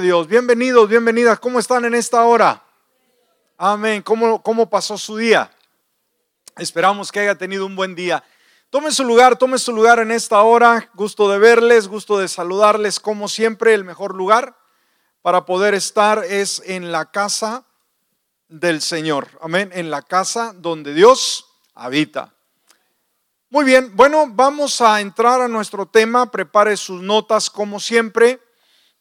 Dios, bienvenidos, bienvenidas. ¿Cómo están en esta hora? Amén. ¿Cómo, cómo pasó su día? Esperamos que haya tenido un buen día. Tome su lugar, tome su lugar en esta hora. Gusto de verles, gusto de saludarles. Como siempre, el mejor lugar para poder estar es en la casa del Señor. Amén. En la casa donde Dios habita. Muy bien, bueno, vamos a entrar a nuestro tema. Prepare sus notas como siempre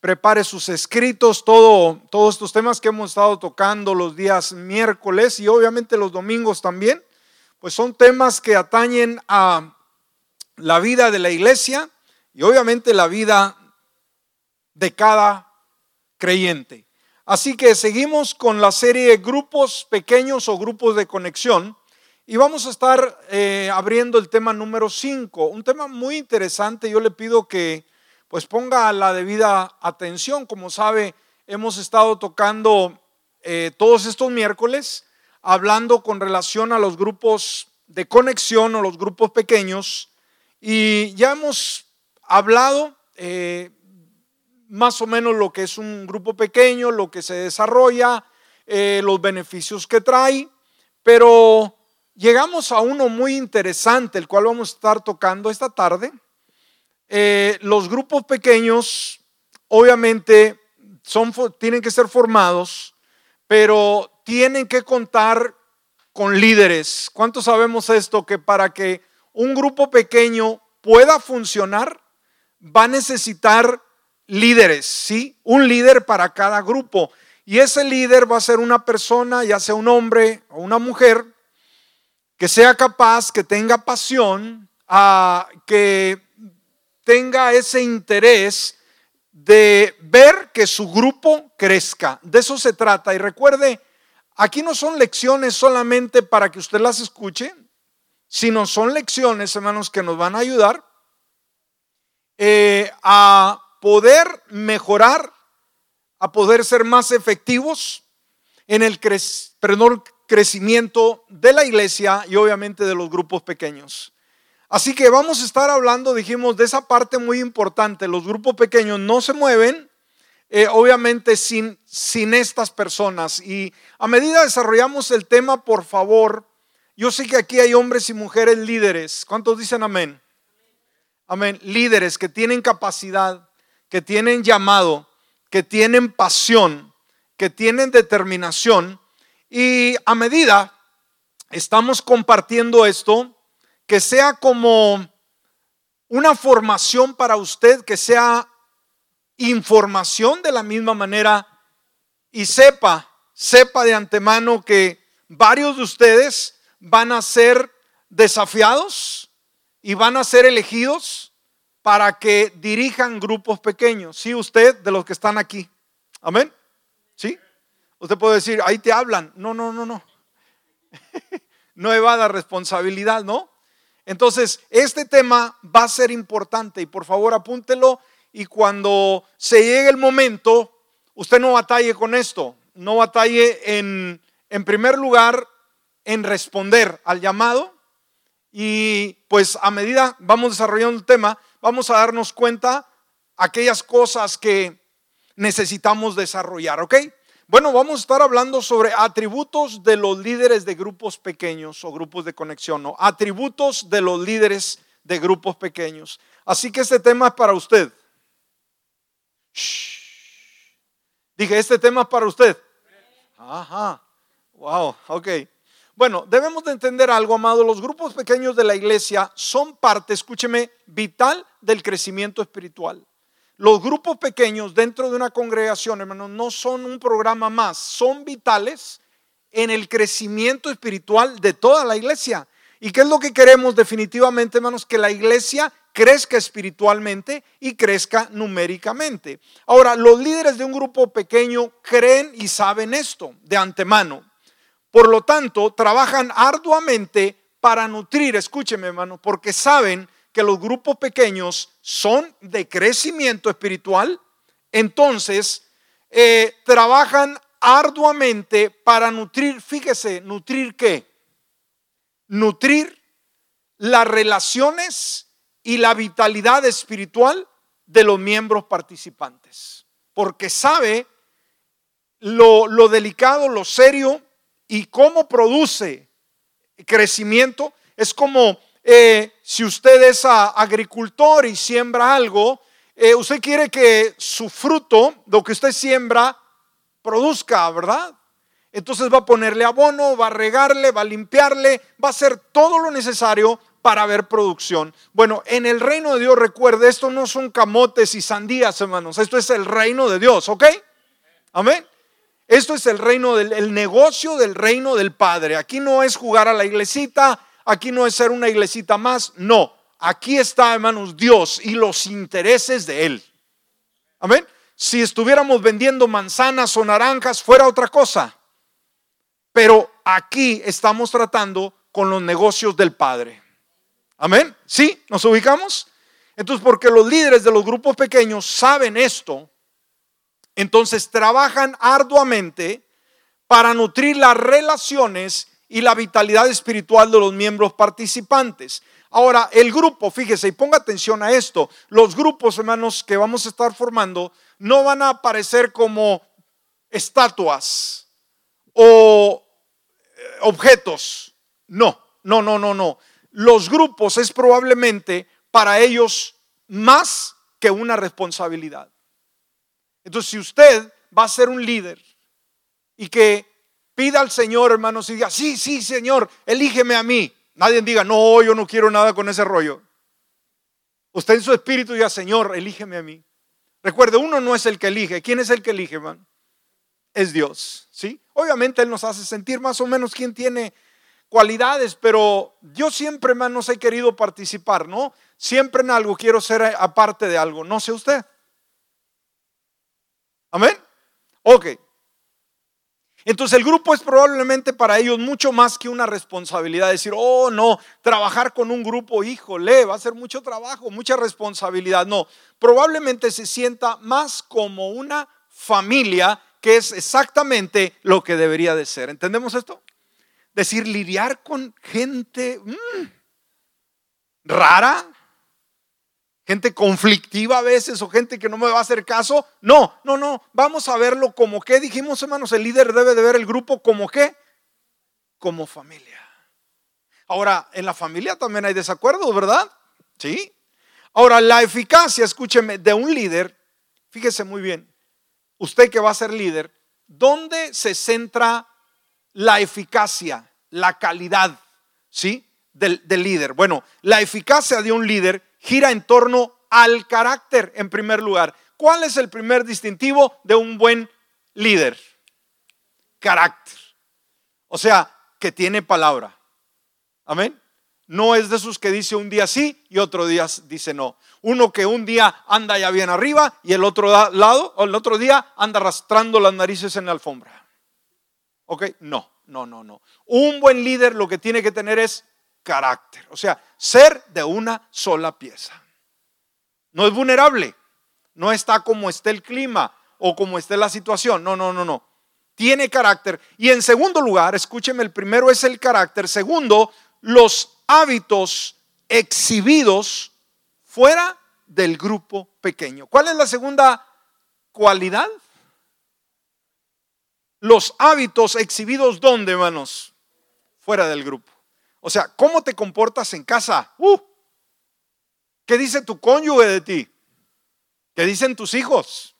prepare sus escritos, todo, todos estos temas que hemos estado tocando los días miércoles y obviamente los domingos también, pues son temas que atañen a la vida de la iglesia y obviamente la vida de cada creyente. Así que seguimos con la serie grupos pequeños o grupos de conexión y vamos a estar eh, abriendo el tema número 5, un tema muy interesante. Yo le pido que pues ponga la debida atención. Como sabe, hemos estado tocando eh, todos estos miércoles, hablando con relación a los grupos de conexión o los grupos pequeños, y ya hemos hablado eh, más o menos lo que es un grupo pequeño, lo que se desarrolla, eh, los beneficios que trae, pero llegamos a uno muy interesante, el cual vamos a estar tocando esta tarde, eh, los grupos pequeños obviamente son, tienen que ser formados, pero tienen que contar con líderes. ¿Cuántos sabemos esto? Que para que un grupo pequeño pueda funcionar, va a necesitar líderes, ¿sí? Un líder para cada grupo. Y ese líder va a ser una persona, ya sea un hombre o una mujer, que sea capaz, que tenga pasión, a, que tenga ese interés de ver que su grupo crezca. De eso se trata. Y recuerde, aquí no son lecciones solamente para que usted las escuche, sino son lecciones, hermanos, que nos van a ayudar eh, a poder mejorar, a poder ser más efectivos en el crecimiento de la iglesia y obviamente de los grupos pequeños. Así que vamos a estar hablando, dijimos, de esa parte muy importante. Los grupos pequeños no se mueven, eh, obviamente, sin, sin estas personas. Y a medida desarrollamos el tema, por favor, yo sé que aquí hay hombres y mujeres líderes. ¿Cuántos dicen amén? Amén. Líderes que tienen capacidad, que tienen llamado, que tienen pasión, que tienen determinación. Y a medida estamos compartiendo esto, que sea como una formación para usted, que sea información de la misma manera y sepa, sepa de antemano que varios de ustedes van a ser desafiados y van a ser elegidos para que dirijan grupos pequeños. Sí, usted de los que están aquí. Amén. ¿Sí? Usted puede decir, ahí te hablan. No, no, no, no. no evada responsabilidad, ¿no? Entonces, este tema va a ser importante y por favor apúntelo y cuando se llegue el momento, usted no batalle con esto, no batalle en, en primer lugar en responder al llamado y pues a medida vamos desarrollando el tema, vamos a darnos cuenta aquellas cosas que necesitamos desarrollar, ¿ok? Bueno, vamos a estar hablando sobre atributos de los líderes de grupos pequeños o grupos de conexión, ¿no? Atributos de los líderes de grupos pequeños. Así que este tema es para usted. Dije, este tema es para usted. Ajá. Wow, ok. Bueno, debemos de entender algo, amado. Los grupos pequeños de la iglesia son parte, escúcheme, vital del crecimiento espiritual. Los grupos pequeños dentro de una congregación, hermanos, no son un programa más, son vitales en el crecimiento espiritual de toda la iglesia. ¿Y qué es lo que queremos definitivamente, hermanos? Que la iglesia crezca espiritualmente y crezca numéricamente. Ahora, los líderes de un grupo pequeño creen y saben esto de antemano. Por lo tanto, trabajan arduamente para nutrir, escúcheme hermano, porque saben que los grupos pequeños son de crecimiento espiritual, entonces eh, trabajan arduamente para nutrir, fíjese, nutrir qué? Nutrir las relaciones y la vitalidad espiritual de los miembros participantes. porque sabe lo, lo delicado, lo serio y cómo produce crecimiento. Es como eh, si usted es agricultor y siembra algo, eh, usted quiere que su fruto, lo que usted siembra, produzca, ¿verdad? Entonces va a ponerle abono, va a regarle, va a limpiarle, va a hacer todo lo necesario para ver producción. Bueno, en el reino de Dios, recuerde, esto no son camotes y sandías, hermanos, esto es el reino de Dios, ¿ok? Amén. Esto es el reino del el negocio del reino del Padre. Aquí no es jugar a la iglesita, aquí no es ser una iglesita más, no. Aquí está, hermanos, Dios y los intereses de Él. Amén. Si estuviéramos vendiendo manzanas o naranjas, fuera otra cosa. Pero aquí estamos tratando con los negocios del Padre. Amén. ¿Sí? ¿Nos ubicamos? Entonces, porque los líderes de los grupos pequeños saben esto, entonces trabajan arduamente para nutrir las relaciones y la vitalidad espiritual de los miembros participantes. Ahora, el grupo, fíjese y ponga atención a esto, los grupos, hermanos, que vamos a estar formando, no van a aparecer como estatuas o eh, objetos. No, no, no, no, no. Los grupos es probablemente para ellos más que una responsabilidad. Entonces, si usted va a ser un líder y que pida al Señor, hermanos, y diga, sí, sí, Señor, elígeme a mí. Nadie diga, no, yo no quiero nada con ese rollo. Usted en su espíritu diga, Señor, elígeme a mí. Recuerde, uno no es el que elige. ¿Quién es el que elige, hermano? Es Dios, ¿sí? Obviamente Él nos hace sentir más o menos quién tiene cualidades, pero yo siempre, hermanos, he querido participar, ¿no? Siempre en algo quiero ser aparte de algo. No sé usted. Amén. Ok. Entonces el grupo es probablemente para ellos mucho más que una responsabilidad. Decir, oh no, trabajar con un grupo, híjole, va a ser mucho trabajo, mucha responsabilidad. No, probablemente se sienta más como una familia que es exactamente lo que debería de ser. ¿Entendemos esto? Decir, lidiar con gente mm, rara, gente conflictiva a veces o gente que no me va a hacer caso. No, no, no. Vamos a verlo como que dijimos, hermanos, el líder debe de ver el grupo como que, como familia. Ahora, en la familia también hay desacuerdos, ¿verdad? Sí. Ahora, la eficacia, escúcheme, de un líder, fíjese muy bien, usted que va a ser líder, ¿dónde se centra la eficacia, la calidad, ¿sí? Del líder. Bueno, la eficacia de un líder gira en torno al carácter en primer lugar. ¿Cuál es el primer distintivo de un buen líder? Carácter. O sea, que tiene palabra. Amén. No es de esos que dice un día sí y otro día dice no. Uno que un día anda ya bien arriba y el otro lado, o el otro día anda arrastrando las narices en la alfombra. ¿Ok? No, no, no, no. Un buen líder lo que tiene que tener es carácter. O sea, ser de una sola pieza. No es vulnerable. No está como esté el clima o como esté la situación. No, no, no, no. Tiene carácter. Y en segundo lugar, escúcheme, el primero es el carácter. Segundo, los hábitos exhibidos fuera del grupo pequeño. ¿Cuál es la segunda cualidad? Los hábitos exhibidos ¿dónde, hermanos? Fuera del grupo. O sea, ¿cómo te comportas en casa? Uh, ¿Qué dice tu cónyuge de ti? ¿Qué dicen tus hijos?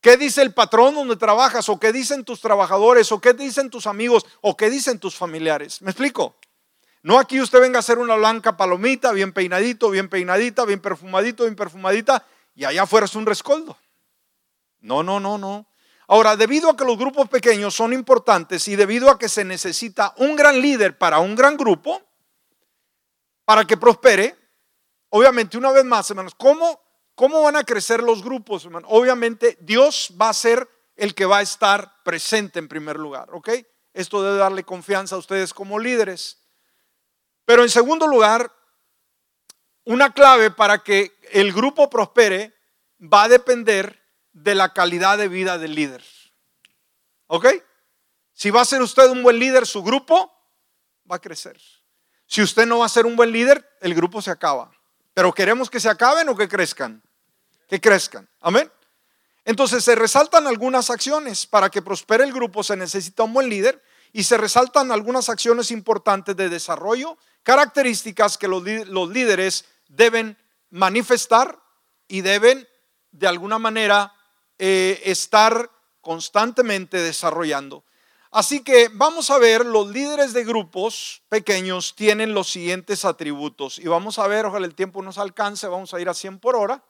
¿Qué dice el patrón donde trabajas? ¿O qué dicen tus trabajadores? ¿O qué dicen tus amigos? ¿O qué dicen tus familiares? ¿Me explico? No aquí usted venga a hacer una blanca palomita, bien peinadito, bien peinadita, bien perfumadito, bien perfumadita, y allá afuera es un rescoldo. No, no, no, no. Ahora, debido a que los grupos pequeños son importantes y debido a que se necesita un gran líder para un gran grupo, para que prospere, obviamente, una vez más, hermanos, ¿cómo, cómo van a crecer los grupos? Obviamente, Dios va a ser el que va a estar presente en primer lugar, ¿ok? Esto debe darle confianza a ustedes como líderes. Pero en segundo lugar, una clave para que el grupo prospere va a depender de la calidad de vida del líder. ¿Ok? Si va a ser usted un buen líder, su grupo va a crecer. Si usted no va a ser un buen líder, el grupo se acaba. Pero queremos que se acaben o que crezcan. Que crezcan. Amén. Entonces se resaltan algunas acciones. Para que prospere el grupo se necesita un buen líder y se resaltan algunas acciones importantes de desarrollo, características que los, líderes deben manifestar y deben de alguna manera eh, estar constantemente desarrollando. Así que vamos a ver, los líderes de grupos pequeños tienen los siguientes atributos. Y vamos a ver, ojalá el tiempo nos alcance, vamos a ir a 100 por hora,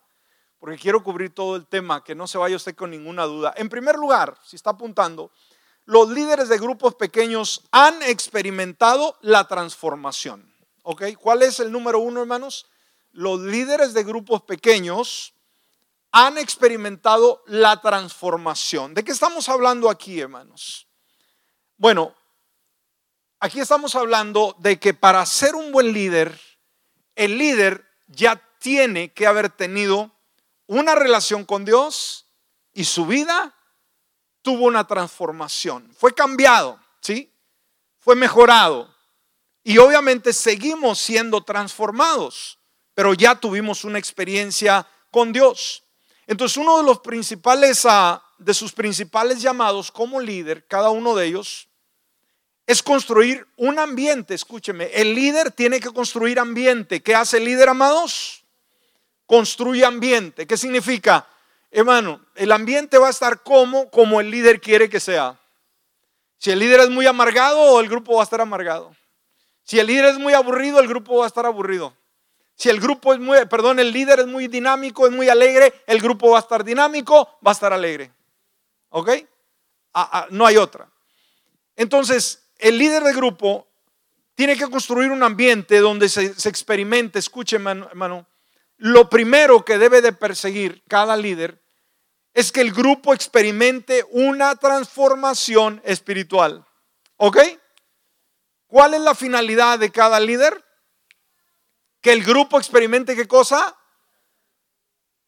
porque quiero cubrir todo el tema, que no se vaya usted con ninguna duda. En primer lugar, si está apuntando, los líderes de grupos pequeños han experimentado la transformación. ¿Ok? ¿Cuál es el número uno, hermanos? Los líderes de grupos pequeños han experimentado la transformación. ¿De qué estamos hablando aquí, hermanos? Bueno, aquí estamos hablando de que para ser un buen líder, el líder ya tiene que haber tenido una relación con Dios y su vida tuvo una transformación. Fue cambiado, ¿sí? Fue mejorado. Y obviamente seguimos siendo transformados, pero ya tuvimos una experiencia con Dios. Entonces, uno de los principales, ah, de sus principales llamados como líder, cada uno de ellos, es construir un ambiente, escúcheme, el líder tiene que construir ambiente. ¿Qué hace el líder, amados? Construye ambiente. ¿Qué significa? Hermano, el ambiente va a estar como, como el líder quiere que sea. Si el líder es muy amargado, el grupo va a estar amargado. Si el líder es muy aburrido, el grupo va a estar aburrido. Si el grupo es muy, perdón, el líder es muy dinámico, es muy alegre, el grupo va a estar dinámico, va a estar alegre. ¿Ok? Ah, ah, no hay otra. Entonces, el líder de grupo tiene que construir un ambiente donde se, experimente, escuche hermano, lo primero que debe de perseguir cada líder es que el grupo experimente una transformación espiritual. ¿Ok? ¿Cuál es la finalidad de cada líder? Que el grupo experimente qué cosa?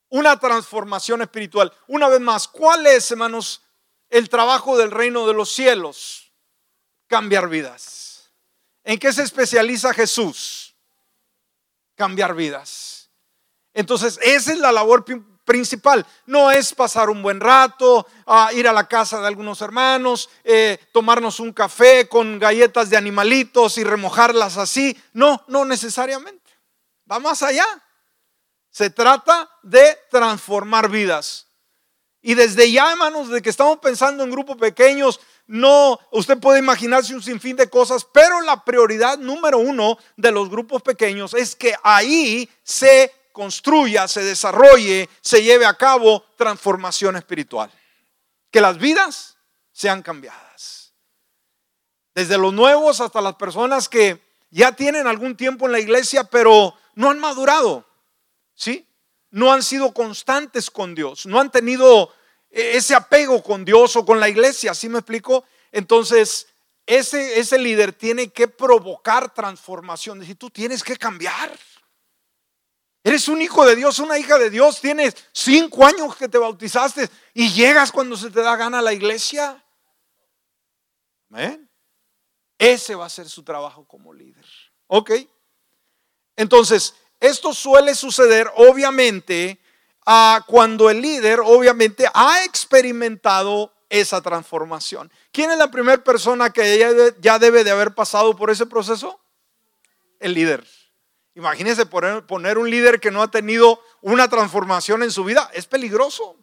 Una transformación espiritual. Una vez más, ¿cuál es, hermanos, el trabajo del reino de los cielos? cambiar vidas. ¿En qué se especializa Jesús? Cambiar vidas. Entonces, esa es la labor principal. No es pasar un buen rato, ir a la casa de algunos hermanos, eh, tomarnos un café con galletas de animalitos y remojarlas así. No, no necesariamente. Va más allá. Se trata de transformar vidas. Y desde ya, hermanos, de que estamos pensando en grupos pequeños, no, usted puede imaginarse un sinfín de cosas, pero la prioridad número uno de los grupos pequeños es que ahí se construya, se desarrolle, se lleve a cabo transformación espiritual. Que las vidas sean cambiadas. Desde los nuevos hasta las personas que ya tienen algún tiempo en la iglesia, pero no han madurado, ¿sí? No han sido constantes con Dios, no han tenido e-, ese apego con Dios o con la iglesia, ¿sí me explico? Entonces, ese, ese líder tiene que provocar transformación. Decir, tú tienes que cambiar. Eres un hijo de Dios, una hija de Dios, tienes cinco años que te bautizaste y llegas cuando se te da gana a la iglesia. Ese va a ser su trabajo como líder. ¿Ok? Entonces, esto suele suceder obviamente cuando el líder obviamente ha experimentado esa transformación. ¿Quién es la primera persona que ya debe de haber pasado por ese proceso? El líder. Imagínense poner, poner un líder que no ha tenido una transformación en su vida. Es peligroso.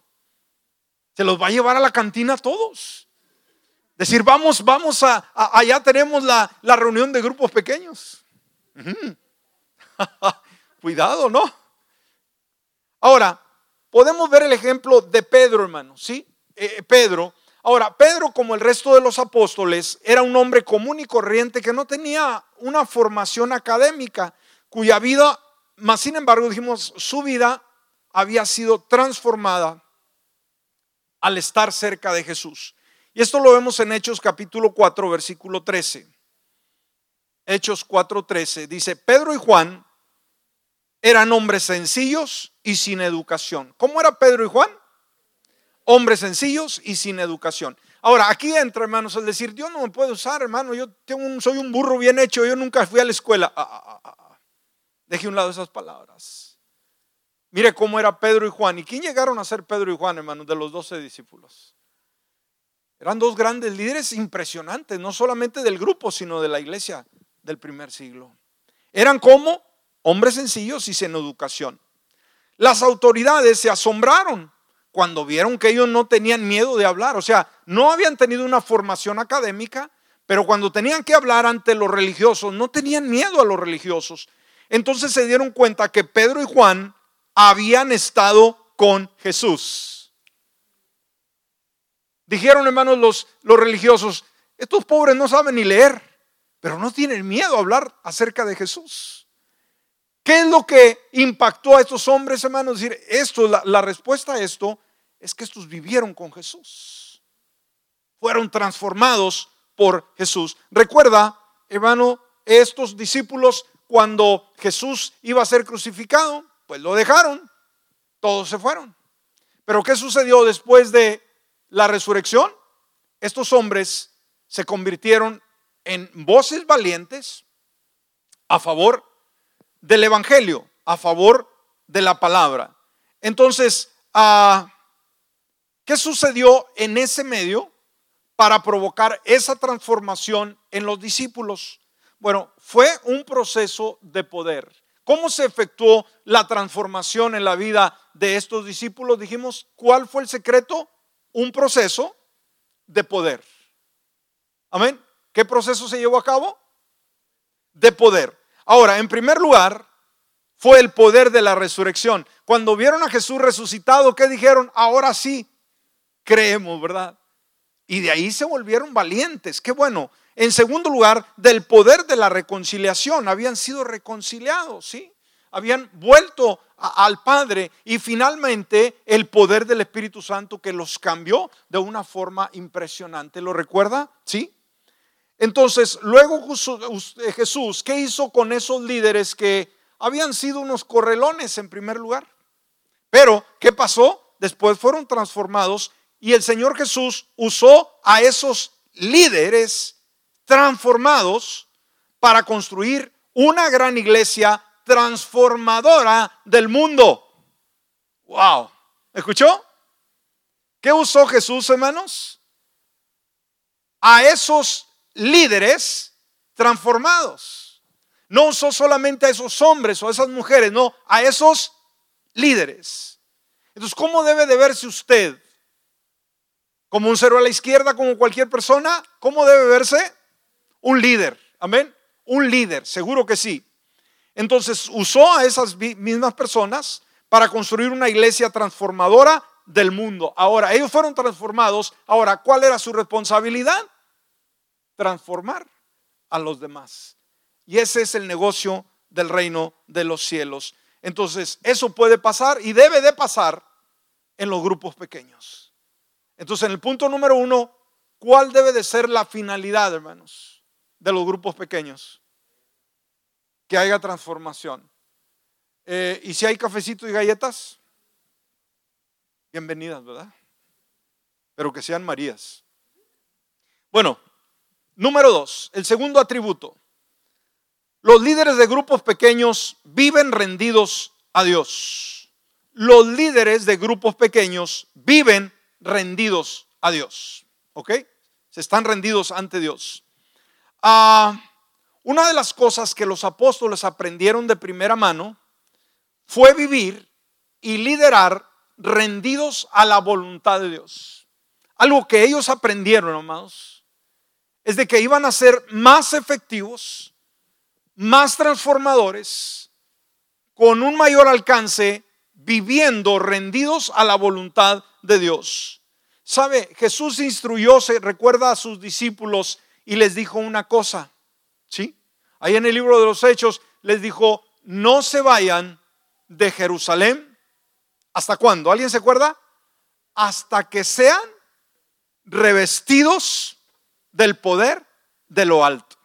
Se los va a llevar a la cantina a todos. Decir, vamos, vamos a, allá tenemos la, reunión de grupos pequeños. Cuidado, ¿no? Ahora, Podemos ver el ejemplo de Pedro, hermano, ¿sí? Eh, Pedro. Ahora, Pedro, como el resto de los apóstoles, era un hombre común y corriente que no tenía una formación académica, cuya vida, más sin embargo, dijimos, su vida había sido transformada al estar cerca de Jesús. Y esto lo vemos en Hechos capítulo 4, versículo 13. Hechos 4, 13. Dice, Pedro y Juan eran hombres sencillos y sin educación. ¿Cómo era Pedro y Juan? Hombres sencillos y sin educación. Ahora, aquí entra, hermanos, el decir, Dios no me puede usar, hermano, yo tengo soy un burro bien hecho, yo nunca fui a la escuela. Ah, ah, ah, Deje un lado esas palabras. Mire cómo era Pedro y Juan. ¿Y quién llegaron a ser Pedro y Juan, hermanos, de los doce discípulos? Eran dos grandes líderes impresionantes, no solamente del grupo, sino de la iglesia del primer siglo. Eran como hombres sencillos y sin educación. Las autoridades se asombraron cuando vieron que ellos no tenían miedo de hablar. O sea, no habían tenido una formación académica, pero cuando tenían que hablar ante los religiosos, no tenían miedo a los religiosos. Entonces se dieron cuenta que Pedro y Juan habían estado con Jesús. Dijeron, hermanos, los, los religiosos, estos pobres no saben ni leer, pero no tienen miedo a hablar acerca de Jesús. ¿Qué es lo que impactó a estos hombres, hermanos? Decir, esto, la, la respuesta a esto es que estos vivieron con Jesús. Fueron transformados por Jesús. Recuerda, hermano, estos discípulos cuando Jesús iba a ser crucificado, pues lo dejaron, todos se fueron. Pero ¿qué sucedió después de la resurrección? Estos hombres se convirtieron en voces valientes a favor del Evangelio, a favor de la palabra. Entonces, ah, ¿qué sucedió en ese medio para provocar esa transformación en los discípulos? Bueno, fue un proceso de poder. ¿Cómo se efectuó la transformación en la vida de estos discípulos? Dijimos, ¿cuál fue el secreto? Un proceso de poder. Amén. ¿Qué proceso se llevó a cabo? De poder. Ahora, en primer lugar, fue el poder de la resurrección. Cuando vieron a Jesús resucitado, ¿qué dijeron? Ahora sí, creemos, ¿verdad? Y de ahí se volvieron valientes. Qué bueno. En segundo lugar, del poder de la reconciliación. Habían sido reconciliados, ¿sí? Habían vuelto al Padre y finalmente el poder del Espíritu Santo que los cambió de una forma impresionante. ¿Lo recuerda? ¿Sí? Entonces, luego Jesús, ¿qué hizo con esos líderes que habían sido unos correlones en primer lugar? Pero, ¿qué pasó? Después fueron transformados y el Señor Jesús usó a esos líderes transformados para construir una gran iglesia transformadora del mundo. Wow. ¿Escuchó? ¿Qué usó Jesús, hermanos? A esos líderes transformados. No usó solamente a esos hombres o a esas mujeres, no, a esos líderes. Entonces, ¿cómo debe de verse usted? ¿Como un cero a la izquierda, como cualquier persona? ¿Cómo debe verse? Un líder, amén. Un líder, seguro que sí. Entonces usó a esas mismas personas para construir una iglesia transformadora del mundo. Ahora, ellos fueron transformados. Ahora, ¿cuál era su responsabilidad? Transformar a los demás. Y ese es el negocio del reino de los cielos. Entonces, eso puede pasar y debe de pasar en los grupos pequeños. Entonces, en el punto número uno, ¿cuál debe de ser la finalidad, hermanos? de los grupos pequeños. Que haya transformación. Eh, y si hay cafecito y galletas, bienvenidas, ¿verdad? Pero que sean Marías. Bueno, número dos, el segundo atributo. Los líderes de grupos pequeños viven rendidos a Dios. Los líderes de grupos pequeños viven rendidos a Dios. ¿Ok? Se están rendidos ante Dios. Ah, una de las cosas que los apóstoles aprendieron de primera mano fue vivir y liderar rendidos a la voluntad de Dios. Algo que ellos aprendieron, amados, es de que iban a ser más efectivos, más transformadores, con un mayor alcance, viviendo rendidos a la voluntad de Dios. ¿Sabe? Jesús instruyó, se recuerda a sus discípulos y les dijo una cosa, ¿sí? Ahí en el libro de los Hechos les dijo, no se vayan de Jerusalén. ¿Hasta cuándo? ¿Alguien se acuerda? Hasta que sean revestidos del poder de lo alto.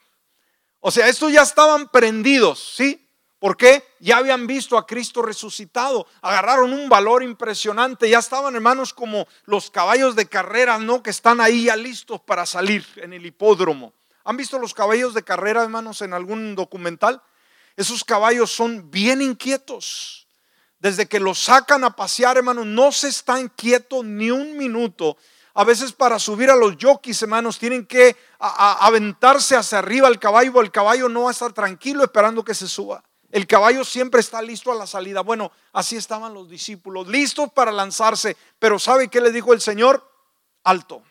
O sea, estos ya estaban prendidos, ¿sí? Porque ya habían visto a Cristo resucitado, agarraron un valor impresionante, ya estaban hermanos como los caballos de carrera, ¿no? Que están ahí ya listos para salir en el hipódromo. ¿Han visto los caballos de carrera, hermanos, en algún documental? Esos caballos son bien inquietos. desde que los sacan a pasear, hermanos, no se están quietos ni un minuto. A veces para subir a los jockeys, hermanos, tienen que aventarse hacia arriba al caballo. El caballo no va a estar tranquilo esperando que se suba. El caballo siempre está listo a la salida. Bueno, así estaban los discípulos, listos para lanzarse. Pero ¿sabe qué le dijo el Señor? Alto.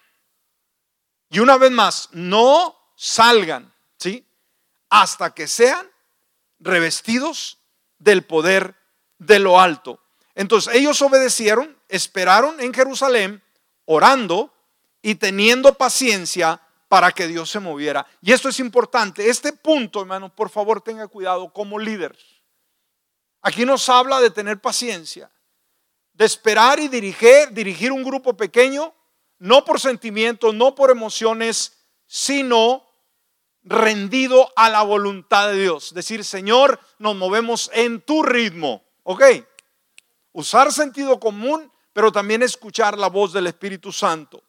Y una vez más, no salgan, ¿sí? Hasta que sean revestidos del poder de lo alto. Entonces ellos obedecieron, esperaron en Jerusalén, orando y teniendo paciencia para que Dios se moviera. Y esto es importante. Este punto, hermano, por favor tenga cuidado como líder. Aquí nos habla de tener paciencia, de esperar y dirigir, dirigir un grupo pequeño, no por sentimientos, no por emociones, sino rendido a la voluntad de Dios. Decir, Señor, nos movemos en tu ritmo. ¿Ok? Usar sentido común, pero también escuchar la voz del Espíritu Santo.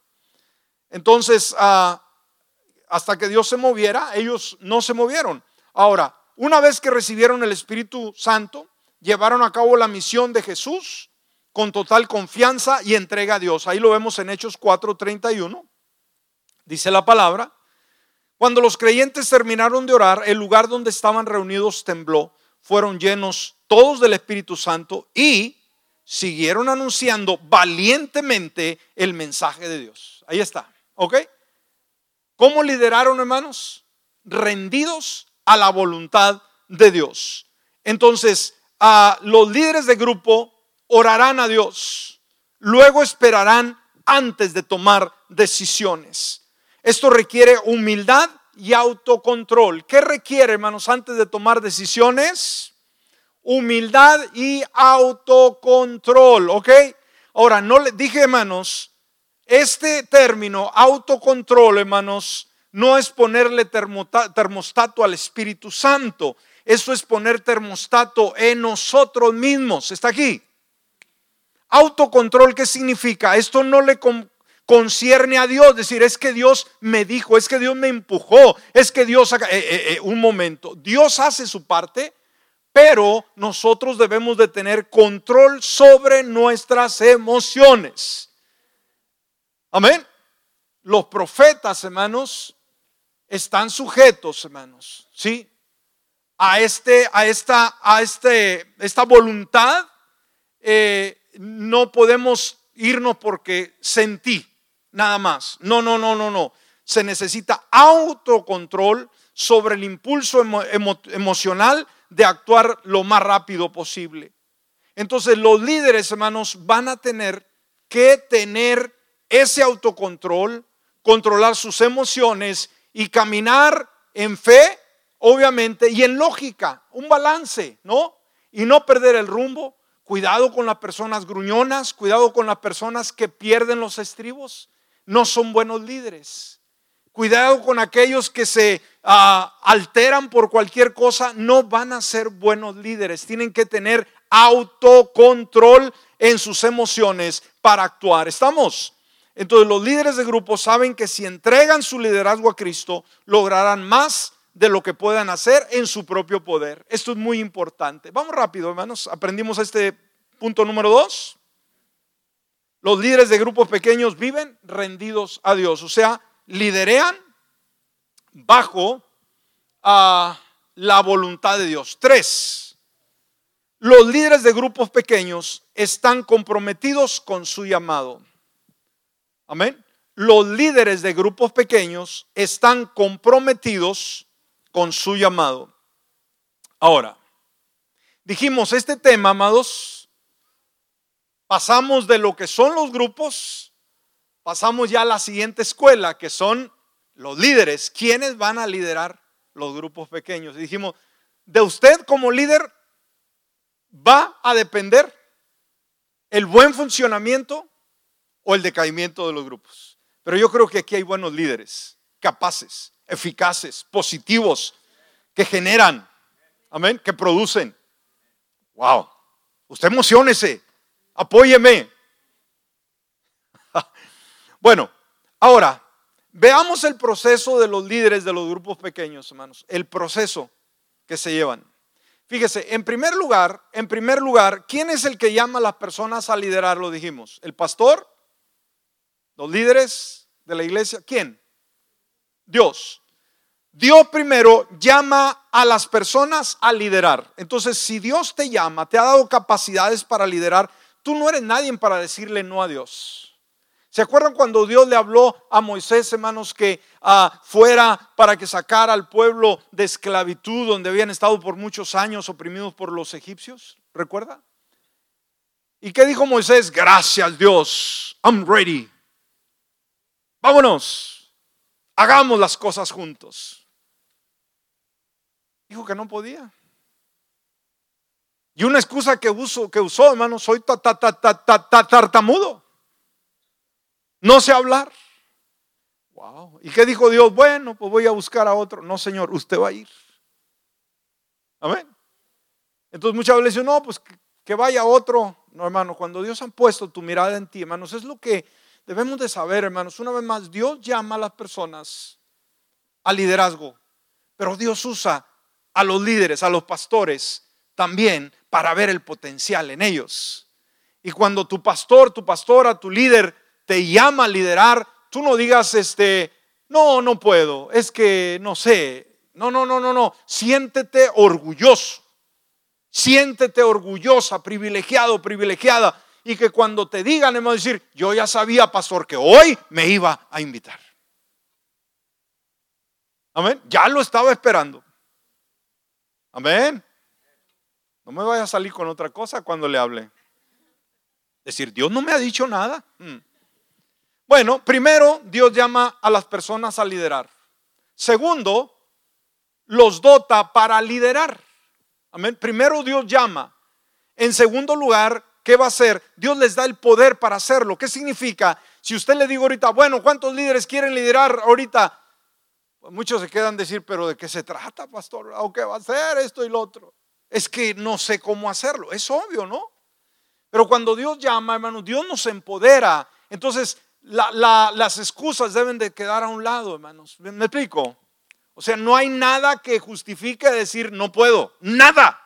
Entonces, ah, hasta que Dios se moviera, ellos no se movieron. Ahora, una vez que recibieron el Espíritu Santo, llevaron a cabo la misión de Jesús con total confianza y entrega a Dios. Ahí lo vemos en Hechos 4:31. Dice la palabra, cuando los creyentes terminaron de orar, el lugar donde estaban reunidos tembló, fueron llenos todos del Espíritu Santo y siguieron anunciando valientemente el mensaje de Dios. Ahí está, ¿ok? ¿Cómo lideraron, hermanos? Rendidos a la voluntad de Dios. Entonces, los líderes de grupo orarán a Dios, luego esperarán antes de tomar decisiones. Esto requiere humildad y autocontrol. ¿Qué requiere, hermanos, antes de tomar decisiones? Humildad y autocontrol, ¿ok? Ahora, no le dije, hermanos, este término, autocontrol, hermanos, no es ponerle termostato al Espíritu Santo. Eso es poner termostato en nosotros mismos. ¿Está aquí? Autocontrol, ¿qué significa? Esto no le concierne a Dios. Decir, es que Dios me dijo, es que Dios me empujó, es que Dios... Eh, eh, eh, un momento, Dios hace su parte, pero nosotros debemos de tener control sobre nuestras emociones. Amén. Los profetas, hermanos, están sujetos, hermanos, ¿sí? A este, a esta, a este, esta voluntad. Eh, no podemos irnos porque sentí nada más. No, no, no, no, no. Se necesita autocontrol sobre el impulso emocional de actuar lo más rápido posible. Entonces los líderes, hermanos, van a tener que tener ese autocontrol, controlar sus emociones y caminar en fe, obviamente, y en lógica, un balance, ¿no? Y no perder el rumbo. Cuidado con las personas gruñonas, cuidado con las personas que pierden los estribos. No son buenos líderes. Cuidado con aquellos que se ah, alteran por cualquier cosa. No van a ser buenos líderes. Tienen que tener autocontrol en sus emociones para actuar. ¿Estamos? Entonces los líderes de grupo saben que si entregan su liderazgo a Cristo, lograrán más de lo que puedan hacer en su propio poder. Esto es muy importante. Vamos rápido, hermanos. Aprendimos este punto número dos. Los líderes de grupos pequeños viven rendidos a Dios. O sea, liderean bajo a la voluntad de Dios. Tres, los líderes de grupos pequeños están comprometidos con su llamado. Amén. Los líderes de grupos pequeños están comprometidos con su llamado. Ahora, dijimos, este tema, amados, pasamos de lo que son los grupos pasamos ya a la siguiente escuela, que son los líderes. ¿Quiénes van a liderar los grupos pequeños? Y dijimos, de usted como líder va a depender el buen funcionamiento o el decaimiento de los grupos. Pero yo creo que aquí hay buenos líderes, capaces, eficaces, positivos, que generan, amén, que producen. Wow, usted emocionese, apóyeme, bueno, ahora, veamos el proceso de los líderes de los grupos pequeños, hermanos. El proceso que se llevan. Fíjese, en primer lugar, en primer lugar, ¿quién es el que llama a las personas a liderar? Lo dijimos. ¿El pastor? ¿Los líderes de la iglesia? ¿Quién? Dios. Dios primero llama a las personas a liderar. Entonces, si Dios te llama, te ha dado capacidades para liderar, tú no eres nadie para decirle no a Dios. ¿Se acuerdan cuando Dios le habló a Moisés, hermanos, que ah, fuera para que sacara al pueblo de esclavitud donde habían estado por muchos años oprimidos por los egipcios? ¿Recuerda? ¿Y qué dijo Moisés? Gracias Dios, I'm ready. Vámonos, hagamos las cosas juntos. Dijo que no podía. Y una excusa que, uso, que usó, hermanos, soy tartamudo. No sé hablar. Wow. ¿Y qué dijo Dios? Bueno, pues voy a buscar a otro. No, Señor, usted va a ir. Amén. Entonces muchas veces dicen, no, pues que, vaya otro. No, hermano, cuando Dios ha puesto tu mirada en ti, hermanos, es lo que debemos de saber, hermanos. Una vez más, Dios llama a las personas al liderazgo, pero Dios usa a los líderes, a los pastores, también para ver el potencial en ellos. Y cuando tu pastor, tu pastora, tu líder te llama a liderar, tú no digas, este, no, no puedo, es que no sé. No, no, no, no, no. Siéntete orgulloso. Siéntete orgullosa, privilegiado, privilegiada. Y que cuando te digan, hemos decir, yo ya sabía, pastor, que hoy me iba a invitar. Amén. Ya lo estaba esperando. Amén. No me vaya a salir con otra cosa cuando le hable. Decir, Dios no me ha dicho nada. Mm. Bueno, primero, Dios llama a las personas a liderar. Segundo, los dota para liderar. Amén. Primero Dios llama. En segundo lugar, ¿qué va a hacer? Dios les da el poder para hacerlo. ¿Qué significa? Si usted le digo ahorita, bueno, ¿cuántos líderes quieren liderar ahorita? Pues muchos se quedan decir, pero ¿de qué se trata, pastor? ¿O qué va a hacer esto y lo otro? Es que no sé cómo hacerlo. Es obvio, ¿no? Pero cuando Dios llama, hermano, Dios nos empodera. Entonces, las excusas deben de quedar a un lado, hermanos. ¿Me, explico? O sea, no hay nada que justifique decir no puedo. Nada.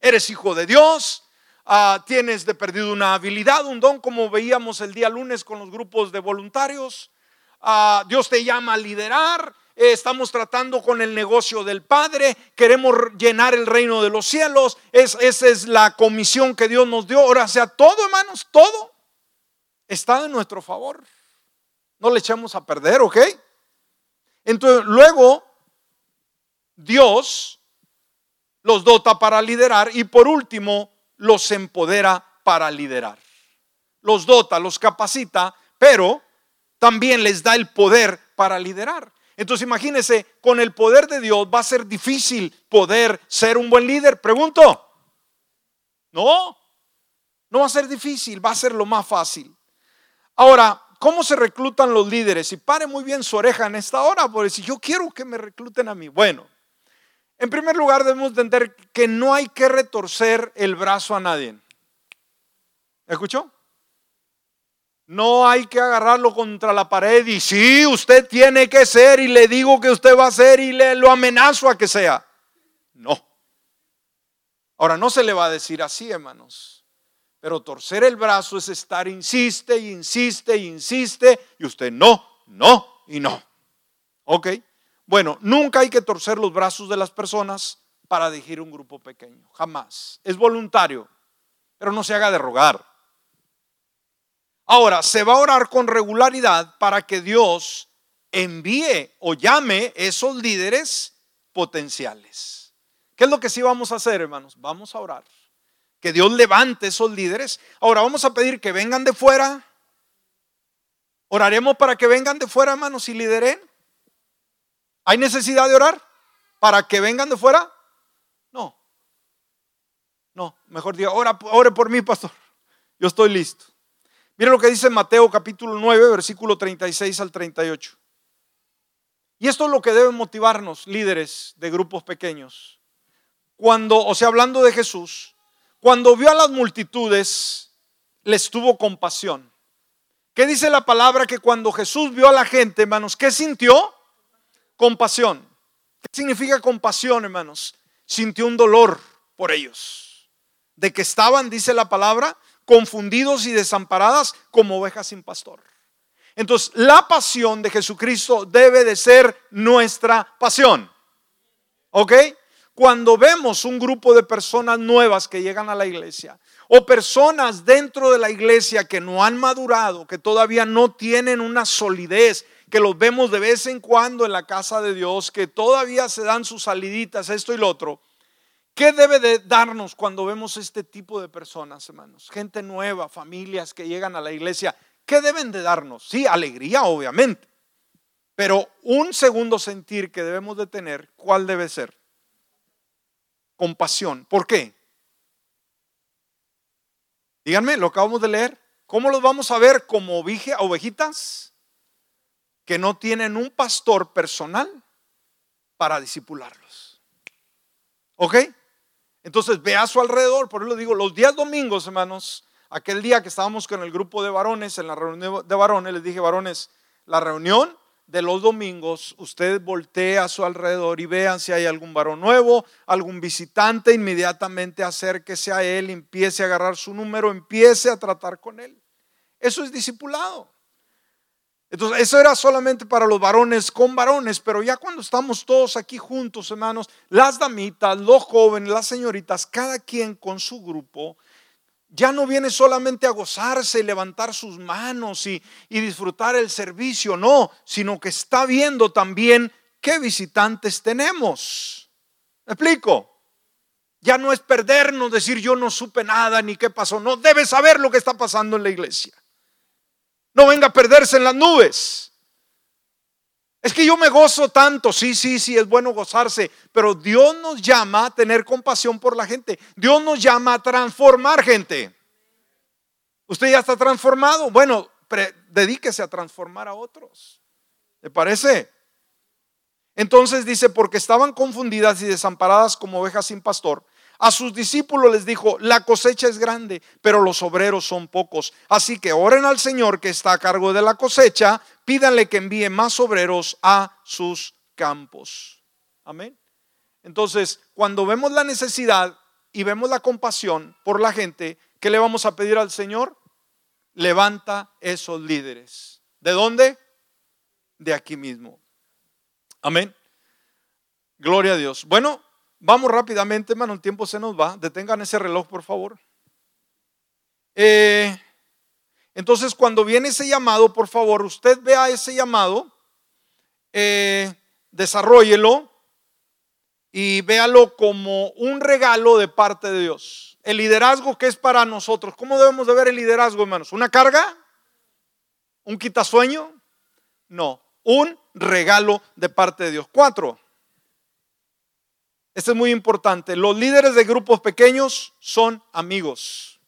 Eres hijo de Dios. Ah, tienes de perdido una habilidad, un don, como veíamos el día lunes con los grupos de voluntarios. Ah, Dios te llama a liderar. Eh, estamos tratando con el negocio del Padre. Queremos llenar el reino de los cielos. Es, esa es la comisión que Dios nos dio. Ahora, sea, todo, hermanos, todo está en nuestro favor. No le echamos a perder, ¿ok? Entonces, luego, Dios los dota para liderar y por último, los empodera para liderar. Los dota, los capacita, pero también les da el poder para liderar. Entonces imagínense, con el poder de Dios va a ser difícil poder ser un buen líder. Pregunto. No, no va a ser difícil, va a ser lo más fácil. Ahora, ¿cómo se reclutan los líderes? Y pare muy bien su oreja en esta hora, porque si yo quiero que me recluten a mí, bueno, en primer lugar debemos entender que no hay que retorcer el brazo a nadie. ¿Escuchó? No hay que agarrarlo contra la pared y sí, usted tiene que ser y le digo que usted va a ser y le lo amenazo a que sea. No. Ahora no se le va a decir así, hermanos. Pero torcer el brazo es estar insiste insiste insiste y usted no, no y no. ¿Ok? Bueno, nunca hay que torcer los brazos de las personas para dirigir un grupo pequeño. Jamás. Es voluntario, pero no se haga de rogar. Ahora, se va a orar con regularidad para que Dios envíe o llame esos líderes potenciales. ¿Qué es lo que sí vamos a hacer, hermanos? Vamos a orar que Dios levante esos líderes. Ahora vamos a pedir que vengan de fuera. Oraremos para que vengan de fuera, hermanos, y lideren. ¿Hay necesidad de orar para que vengan de fuera? No. No, mejor diga, ora, ore por mí, pastor. Yo estoy listo. Mire lo que dice Mateo capítulo 9, versículo 36 al 38. Y esto es lo que debe motivarnos, líderes de grupos pequeños. Cuando, o sea, hablando de Jesús, cuando vio a las multitudes, les tuvo compasión. ¿Qué dice la palabra? Que cuando Jesús vio a la gente, hermanos, ¿qué sintió? Compasión. ¿Qué significa compasión, hermanos? sintió un dolor por ellos, de que estaban, dice la palabra, confundidos y desamparadas como ovejas sin pastor. Entonces, la pasión de Jesucristo debe de ser nuestra pasión. ¿Ok? Cuando vemos un grupo de personas nuevas que llegan a la iglesia o personas dentro de la iglesia que no han madurado, que todavía no tienen una solidez, que los vemos de vez en cuando en la casa de Dios, que todavía se dan sus saliditas, esto y lo otro. ¿Qué debe de darnos cuando vemos este tipo de personas, hermanos? Gente nueva, familias que llegan a la iglesia. ¿Qué deben de darnos? Sí, alegría, obviamente. Pero un segundo sentir que debemos de tener, ¿cuál debe ser? Compasión. ¿Por qué? Díganme, lo acabamos de leer. ¿Cómo los vamos a ver como ovejitas que no tienen un pastor personal para disipularlos? ¿Ok? Entonces ve a su alrededor, por eso digo, los días domingos, hermanos, aquel día que estábamos con el grupo de varones, en la reunión de varones, les dije, varones, la reunión de los domingos, usted voltea a su alrededor y vean si hay algún varón nuevo, algún visitante, inmediatamente acérquese a él, empiece a agarrar su número, empiece a tratar con él. Eso es discipulado. Entonces, eso era solamente para los varones con varones, pero ya cuando estamos todos aquí juntos, hermanos, las damitas, los jóvenes, las señoritas, cada quien con su grupo, ya no viene solamente a gozarse y levantar sus manos y, y disfrutar el servicio, no, sino que está viendo también qué visitantes tenemos. ¿Me explico? Ya no es perdernos, decir yo no supe nada ni qué pasó, no, debe saber lo que está pasando en la iglesia. No venga a perderse en las nubes. Es que yo me gozo tanto, sí, sí, sí, es bueno gozarse, pero Dios nos llama a tener compasión por la gente. Dios nos llama a transformar gente. Usted ya está transformado. Bueno, dedíquese a transformar a otros. ¿Le parece? Entonces dice, porque estaban confundidas y desamparadas como ovejas sin pastor, a sus discípulos les dijo, la cosecha es grande, pero los obreros son pocos. Así que oren al Señor que está a cargo de la cosecha, pídanle que envíe más obreros a sus campos. Amén. Entonces, cuando vemos la necesidad y vemos la compasión por la gente, ¿qué le vamos a pedir al Señor? Levanta esos líderes. ¿De dónde? De aquí mismo. Amén. Gloria a Dios. Bueno, Vamos rápidamente, hermano, el tiempo se nos va. Detengan ese reloj, por favor. Eh, entonces, cuando viene ese llamado, por favor, usted vea ese llamado, eh, desarrollelo y véalo como un regalo de parte de Dios. El liderazgo que es para nosotros. ¿Cómo debemos de ver el liderazgo, hermanos? ¿Una carga? ¿Un quitasueño? No, un regalo de parte de Dios. Cuatro. Esto es muy importante. Los líderes de grupos pequeños son amigos.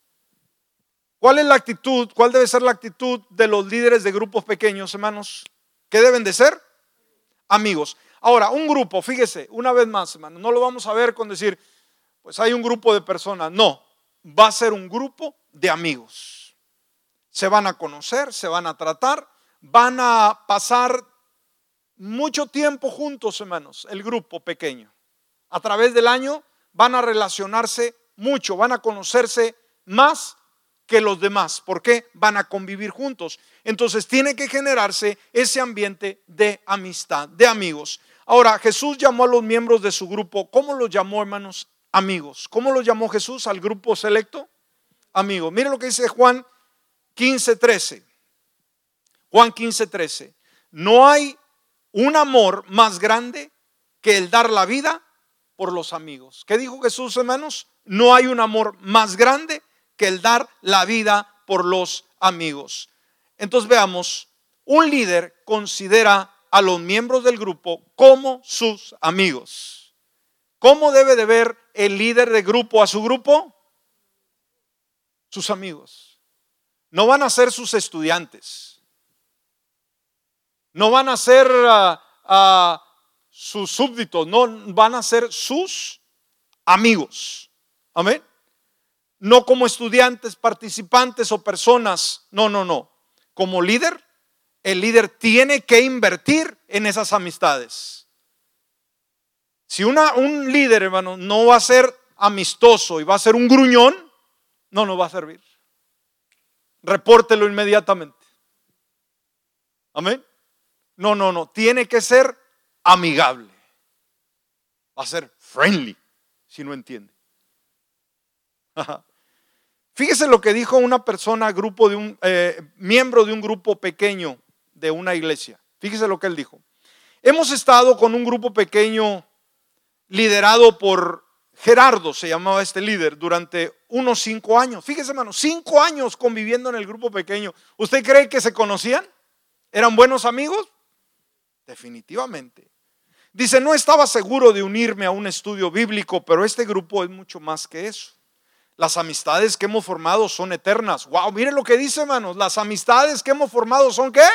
¿Cuál es la actitud? ¿Cuál debe ser la actitud de los líderes de grupos pequeños, hermanos? ¿Qué deben de ser? Amigos. Ahora, un grupo, fíjese, una vez más, hermano, no lo vamos a ver con decir, pues hay un grupo de personas. No, va a ser un grupo de amigos. Se van a conocer, se van a tratar, van a pasar mucho tiempo juntos, hermanos, el grupo pequeño a través del año van a relacionarse mucho, van a conocerse más que los demás. ¿Por qué? Van a convivir juntos. Entonces tiene que generarse ese ambiente de amistad, de amigos. Ahora, Jesús llamó a los miembros de su grupo, ¿cómo los llamó, hermanos? Amigos. ¿Cómo los llamó Jesús al grupo selecto? Amigos. Mire lo que dice Juan 15, 13. Juan 15, 13. No hay un amor más grande que el dar la vida por los amigos. ¿Qué dijo Jesús, hermanos? No hay un amor más grande que el dar la vida por los amigos. Entonces veamos, un líder considera a los miembros del grupo como sus amigos. ¿Cómo debe de ver el líder de grupo a su grupo? Sus amigos. No van a ser sus estudiantes. No van a ser uh, sus súbditos, no van a ser sus amigos. Amén. No como estudiantes, participantes o personas. No, no, no. Como líder, el líder tiene que invertir en esas amistades. Si un líder, hermano, no va a ser amistoso y va a ser un gruñón, no nos va a servir. Repórtelo inmediatamente. Amén. No, no, no. Tiene que ser amigable. Va a ser friendly, si no entiende. Fíjese lo que dijo una persona, grupo de un eh, miembro de un grupo pequeño de una iglesia. Fíjese lo que él dijo. Hemos estado con un grupo pequeño liderado por Gerardo, se llamaba este líder, durante unos cinco años. Fíjese, hermano, cinco años conviviendo en el grupo pequeño. ¿Usted cree que se conocían? ¿Eran buenos amigos? Definitivamente. Dice, no estaba seguro de unirme a un estudio bíblico, pero este grupo es mucho más que eso. Las amistades que hemos formado son eternas. Wow, mire lo que dice, hermanos. Las amistades que hemos formado son qué?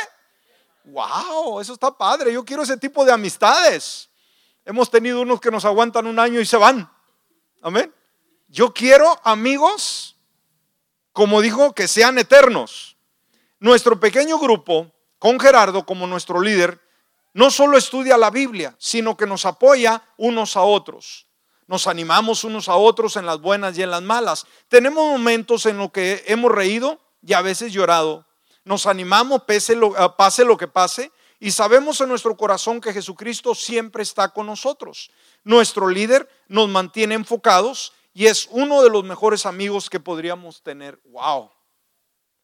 Wow, eso está padre. Yo quiero ese tipo de amistades. Hemos tenido unos que nos aguantan un año y se van. Amén. Yo quiero amigos, como dijo, que sean eternos. Nuestro pequeño grupo, con Gerardo como nuestro líder, no solo estudia la Biblia, sino que nos apoya unos a otros. Nos animamos unos a otros en las buenas y en las malas. Tenemos momentos en los que hemos reído y a veces llorado. Nos animamos pese lo, ah, pase lo que pase y sabemos en nuestro corazón que Jesucristo siempre está con nosotros. Nuestro líder nos mantiene enfocados y es uno de los mejores amigos que podríamos tener. Wow.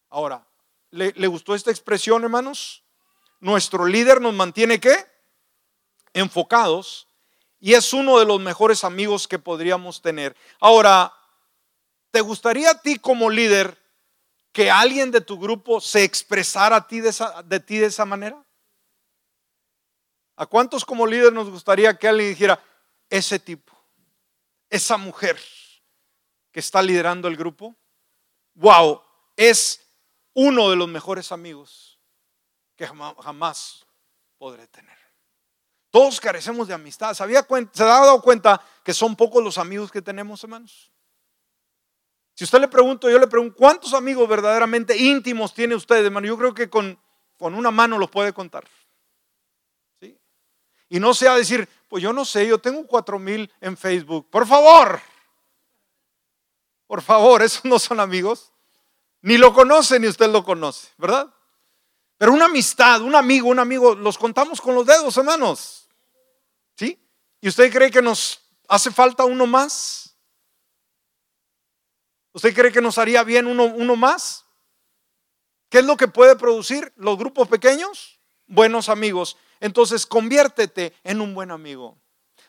Ahora, ¿le, le gustó esta expresión, hermanos? Nuestro líder nos mantiene qué? Enfocados y es uno de los mejores amigos que podríamos tener. Ahora, ¿te gustaría a ti como líder que alguien de tu grupo se expresara a ti de, esa, de ti de esa manera? ¿A cuántos como líder nos gustaría que alguien dijera, ese tipo, esa mujer que está liderando el grupo, wow, es uno de los mejores amigos que jamás podré tener? Todos carecemos de amistad. ¿Se, había ¿Se ha dado cuenta que son pocos los amigos que tenemos, hermanos? Si usted le pregunto, yo le pregunto, ¿cuántos amigos verdaderamente íntimos tiene usted, hermano? Yo creo que con, una mano los puede contar. ¿Sí? Y no sea decir, pues yo no sé, yo tengo cuatro mil en Facebook. Por favor, por favor, esos no son amigos. Ni lo conoce ni usted lo conoce, ¿verdad? Pero una amistad, un amigo, un amigo, los contamos con los dedos, hermanos. ¿Sí? ¿Y usted cree que nos hace falta uno más? ¿Usted cree que nos haría bien uno, uno más? ¿Qué es lo que puede producir los grupos pequeños? Buenos amigos. Entonces, conviértete en un buen amigo.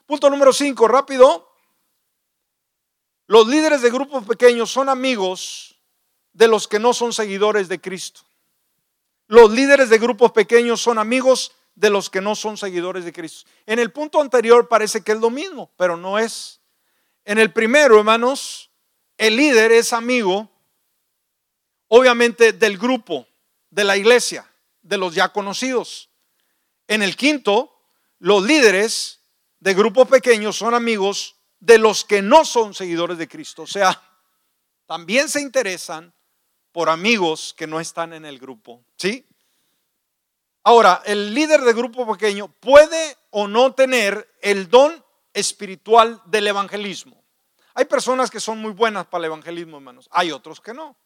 Punto número 5, rápido. Los líderes de grupos pequeños son amigos de los que no son seguidores de Cristo. Los líderes de grupos pequeños son amigos de los que no son seguidores de Cristo. En el punto anterior parece que es lo mismo, pero no es. En el primero, hermanos, el líder es amigo, obviamente, del grupo, de la iglesia, de los ya conocidos. En el quinto, los líderes de grupos pequeños son amigos de los que no son seguidores de Cristo. O sea, también se interesan por amigos que no están en el grupo. ¿Sí? Ahora, el líder de grupo pequeño puede o no tener el don espiritual del evangelismo. Hay personas que son muy buenas para el evangelismo, hermanos. Hay otros que no.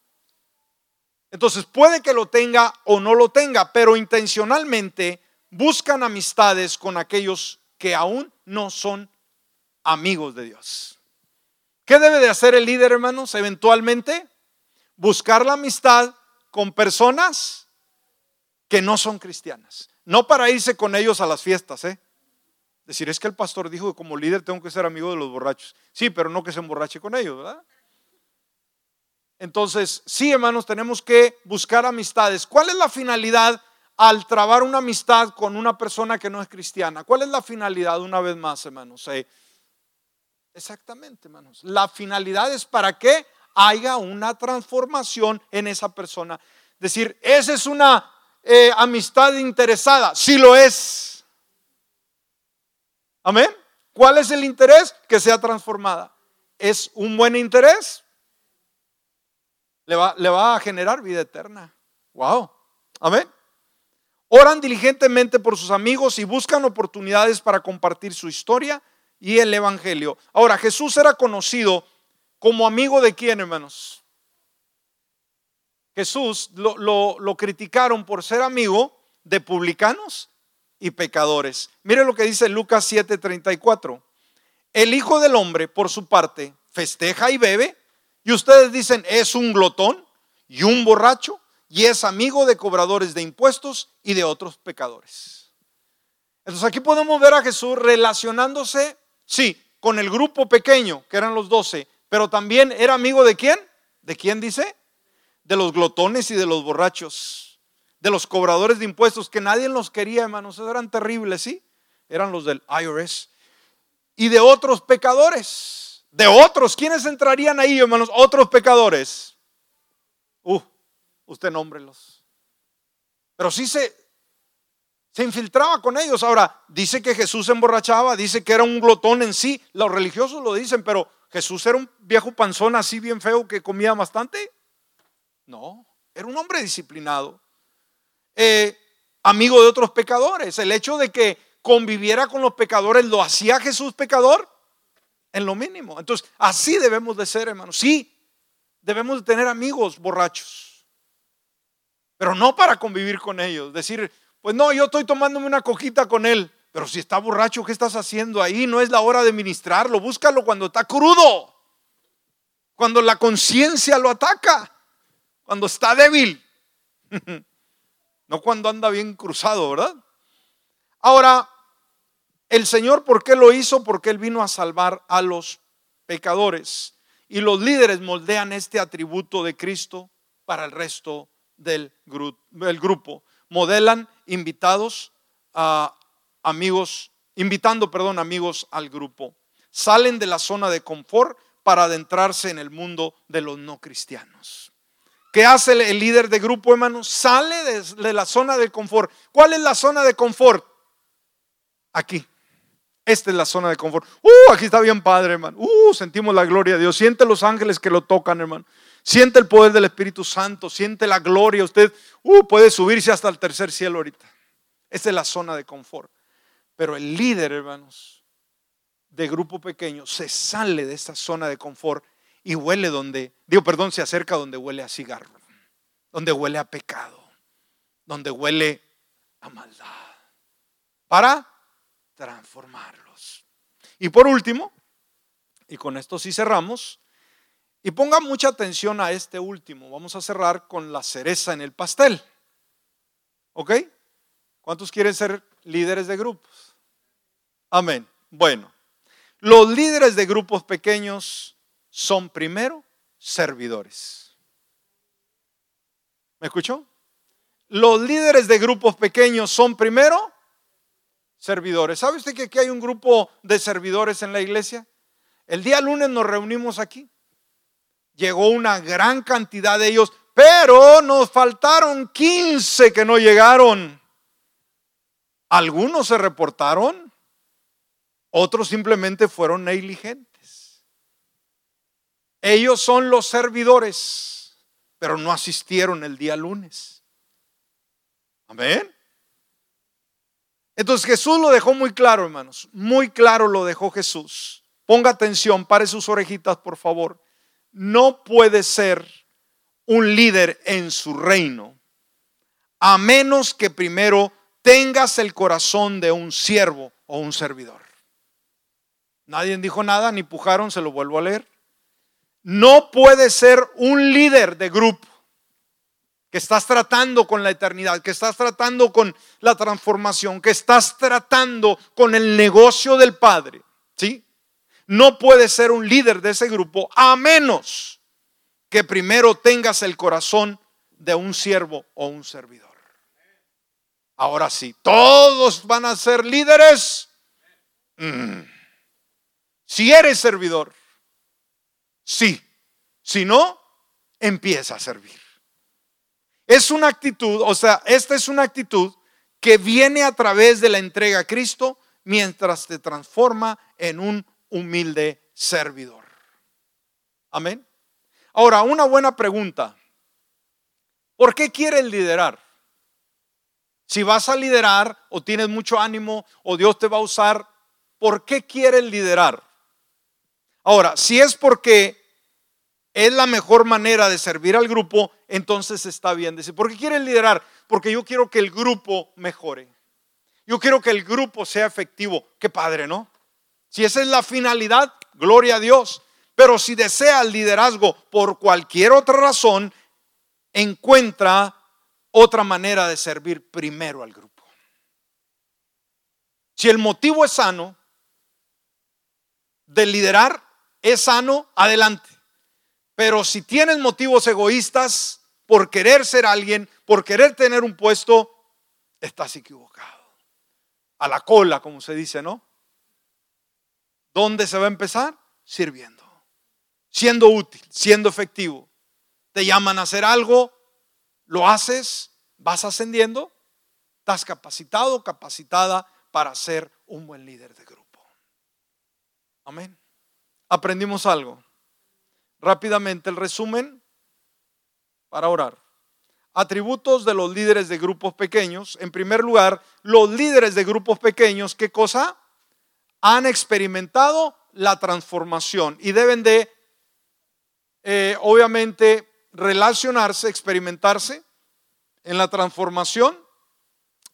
Entonces, puede que lo tenga o no lo tenga, pero intencionalmente buscan amistades con aquellos que aún no son amigos de Dios. ¿Qué debe de hacer el líder, hermanos? Eventualmente, buscar la amistad con personas que no son cristianas. No para irse con ellos a las fiestas, ¿eh? Decir, es que el pastor dijo que como líder tengo que ser amigo de los borrachos. Sí, pero no que se emborrache con ellos, ¿verdad? Entonces, sí, hermanos, tenemos que buscar amistades. ¿Cuál es la finalidad al trabar una amistad con una persona que no es cristiana? ¿Cuál es la finalidad, una vez más, hermanos? Eh, exactamente, hermanos. La finalidad es para que haya una transformación en esa persona. Decir, esa es una eh, amistad interesada? Si lo es. Amén. ¿Cuál es el interés? Que sea transformada. ¿Es un buen interés? Le va, le va a generar vida eterna. Wow. Amén. Oran diligentemente por sus amigos y buscan oportunidades para compartir su historia y el Evangelio. Ahora, Jesús era conocido como amigo de quién, hermanos? Jesús lo, lo, criticaron por ser amigo de publicanos y pecadores. Mire lo que dice Lucas 7:34. El Hijo del Hombre, por su parte, festeja y bebe, y ustedes dicen, es un glotón y un borracho, y es amigo de cobradores de impuestos y de otros pecadores. Entonces aquí podemos ver a Jesús relacionándose, sí, con el grupo pequeño, que eran los doce, pero también era amigo de quién? ¿De quién dice? De los glotones y de los borrachos, de los cobradores de impuestos, que nadie los quería, hermanos, eran terribles, ¿sí? Eran los del IRS. Y de otros pecadores, de otros, ¿quiénes entrarían ahí, hermanos? Otros pecadores. Uh, usted nómbrelos. Pero sí se, se infiltraba con ellos. Ahora, dice que Jesús se emborrachaba, dice que era un glotón en sí. Los religiosos lo dicen, pero Jesús era un viejo panzón así bien feo que comía bastante. No, era un hombre disciplinado. Eh, amigo de otros pecadores. El hecho de que conviviera con los pecadores lo hacía Jesús pecador en lo mínimo. Entonces, así debemos de ser, hermanos. Sí, debemos de tener amigos borrachos, pero no para convivir con ellos. Decir, pues no, yo estoy tomándome una coquita con él. Pero si está borracho, ¿qué estás haciendo ahí? No es la hora de ministrarlo. Búscalo cuando está crudo. Cuando la conciencia lo ataca. Cuando está débil. No cuando anda bien cruzado, ¿verdad? Ahora, el Señor, ¿por qué lo hizo? Porque Él vino a salvar a los pecadores. Y los líderes moldean este atributo de Cristo para el resto del grupo. Modelan invitados a amigos, invitando, perdón, amigos al grupo. Salen de la zona de confort para adentrarse en el mundo de los no cristianos. ¿Qué hace el líder de grupo, hermano? Sale de, la zona de confort. ¿Cuál es la zona de confort? Aquí. Esta es la zona de confort. Uh, aquí está bien padre, hermano. Uh, sentimos la gloria de Dios. Siente los ángeles que lo tocan, hermano. Siente el poder del Espíritu Santo. Siente la gloria. Usted uh, puede subirse hasta el tercer cielo ahorita. Esta es la zona de confort. Pero el líder, hermanos, de grupo pequeño se sale de esta zona de confort y huele donde, digo, perdón, se acerca donde huele a cigarro, donde huele a pecado, donde huele a maldad, para transformarlos. Y por último, y con esto sí cerramos, y ponga mucha atención a este último, vamos a cerrar con la cereza en el pastel. ¿Ok? ¿Cuántos quieren ser líderes de grupos? Amén. Bueno, los líderes de grupos pequeños son primero servidores. ¿Me escuchó? Los líderes de grupos pequeños son primero servidores. ¿Sabe usted que aquí hay un grupo de servidores en la iglesia? El día lunes nos reunimos aquí. Llegó una gran cantidad de ellos, pero nos faltaron 15 que no llegaron. Algunos se reportaron, otros simplemente fueron negligentes. Ellos son los servidores, pero no asistieron el día lunes. Amén. Entonces Jesús lo dejó muy claro, hermanos. Muy claro lo dejó Jesús. Ponga atención, pare sus orejitas, por favor. No puede ser un líder en su reino a menos que primero tengas el corazón de un siervo o un servidor. Nadie dijo nada, ni pujaron, se lo vuelvo a leer. No puede ser un líder de grupo que estás tratando con la eternidad, que estás tratando con la transformación, que estás tratando con el negocio del Padre, ¿sí? No puede ser un líder de ese grupo a menos que primero tengas el corazón de un siervo o un servidor. Ahora sí, todos van a ser líderes. Mm. Si eres servidor, sí. Si no, empieza a servir. Es una actitud, o sea, esta es una actitud que viene a través de la entrega a Cristo mientras te transforma en un humilde servidor. Amén. Ahora, una buena pregunta. ¿Por qué quieres liderar? Si vas a liderar o tienes mucho ánimo o Dios te va a usar ¿por qué quiere liderar? Ahora, si es porque es la mejor manera de servir al grupo, entonces está bien. Dice, ¿por qué quiere liderar? Porque yo quiero que el grupo mejore. Yo quiero que el grupo sea efectivo. Qué padre, ¿no? Si esa es la finalidad, gloria a Dios. Pero si desea el liderazgo por cualquier otra razón, encuentra otra manera de servir primero al grupo. Si el motivo es sano, de liderar es sano, adelante. Pero si tienes motivos egoístas por querer ser alguien, por querer tener un puesto, estás equivocado. A la cola, como se dice, ¿no? ¿Dónde se va a empezar? Sirviendo, siendo útil, siendo efectivo. Te llaman a hacer algo, lo haces, vas ascendiendo, estás capacitado, capacitada para ser un buen líder de grupo. Amén. Aprendimos algo. Rápidamente el resumen para orar. Atributos de los líderes de grupos pequeños. En primer lugar, los líderes de grupos pequeños, ¿qué cosa? Han experimentado la transformación y deben de, eh, obviamente, relacionarse, experimentarse en la transformación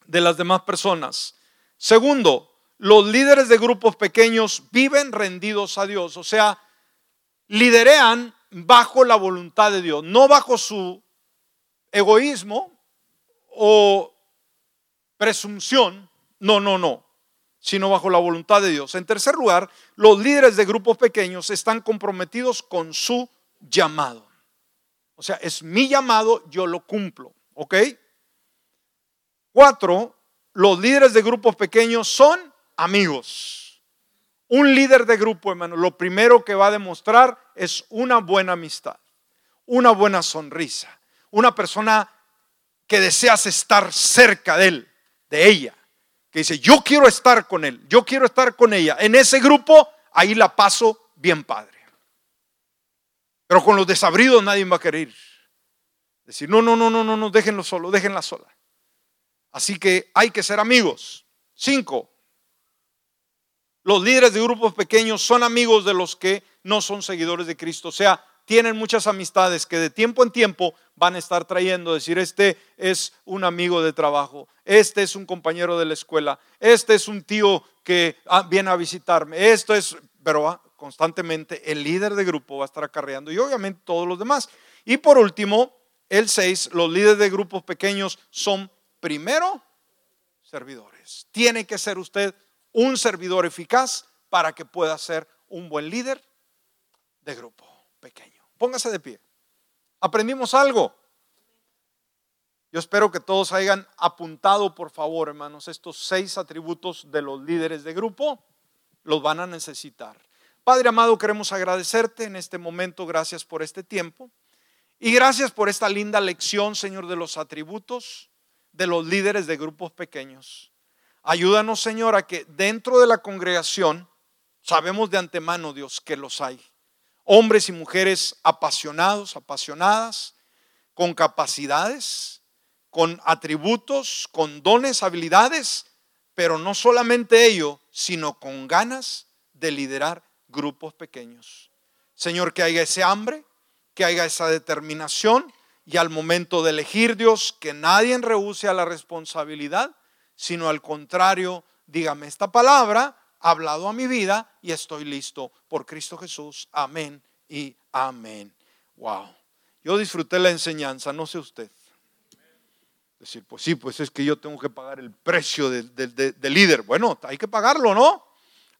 de las demás personas. Segundo, los líderes de grupos pequeños viven rendidos a Dios, o sea, liderean bajo la voluntad de Dios, no bajo su egoísmo o presunción, no, no, no, sino bajo la voluntad de Dios. En tercer lugar, los líderes de grupos pequeños están comprometidos con su llamado. O sea, es mi llamado, yo lo cumplo, ¿ok? Cuatro, los líderes de grupos pequeños son amigos. Un líder de grupo, hermano, lo primero que va a demostrar es una buena amistad, una buena sonrisa, una persona que deseas estar cerca de él, de ella, que dice, yo quiero estar con él, yo quiero estar con ella. En ese grupo, ahí la paso bien padre. Pero con los desabridos nadie va a querer Decir, no, no, no, no, no, no, déjenlo solo, déjenla sola. Así que hay que ser amigos. Cinco, los líderes de grupos pequeños son amigos de los que no son seguidores de Cristo. O sea, tienen muchas amistades que de tiempo en tiempo van a estar trayendo, decir, este es un amigo de trabajo, este es un compañero de la escuela, este es un tío que ah, viene a visitarme, esto es, pero constantemente el líder de grupo va a estar acarreando y obviamente todos los demás. Y por último, el 6, los líderes de grupos pequeños son primero servidores. Tiene que ser usted un servidor eficaz para que pueda ser un buen líder de grupo pequeño. Póngase de pie. ¿Aprendimos algo? Yo espero que todos hayan apuntado, por favor, hermanos, estos seis atributos de los líderes de grupo. Los van a necesitar. Padre amado, queremos agradecerte en este momento. Gracias por este tiempo. Y gracias por esta linda lección, Señor, de los atributos de los líderes de grupos pequeños. Ayúdanos, Señor, a que dentro de la congregación, sabemos de antemano, Dios, que los hay. Hombres y mujeres apasionados, apasionadas, con capacidades, con atributos, con dones, habilidades, pero no solamente ello, sino con ganas de liderar grupos pequeños. Señor, que haya ese hambre, que haya esa determinación y al momento de elegir Dios, que nadie rehúse a la responsabilidad sino al contrario, dígame esta palabra, ha hablado a mi vida y estoy listo por Cristo Jesús. Amén y amén. Wow. Yo disfruté la enseñanza, no sé usted. Decir, pues sí, pues es que yo tengo que pagar el precio del líder. Bueno, hay que pagarlo, ¿no?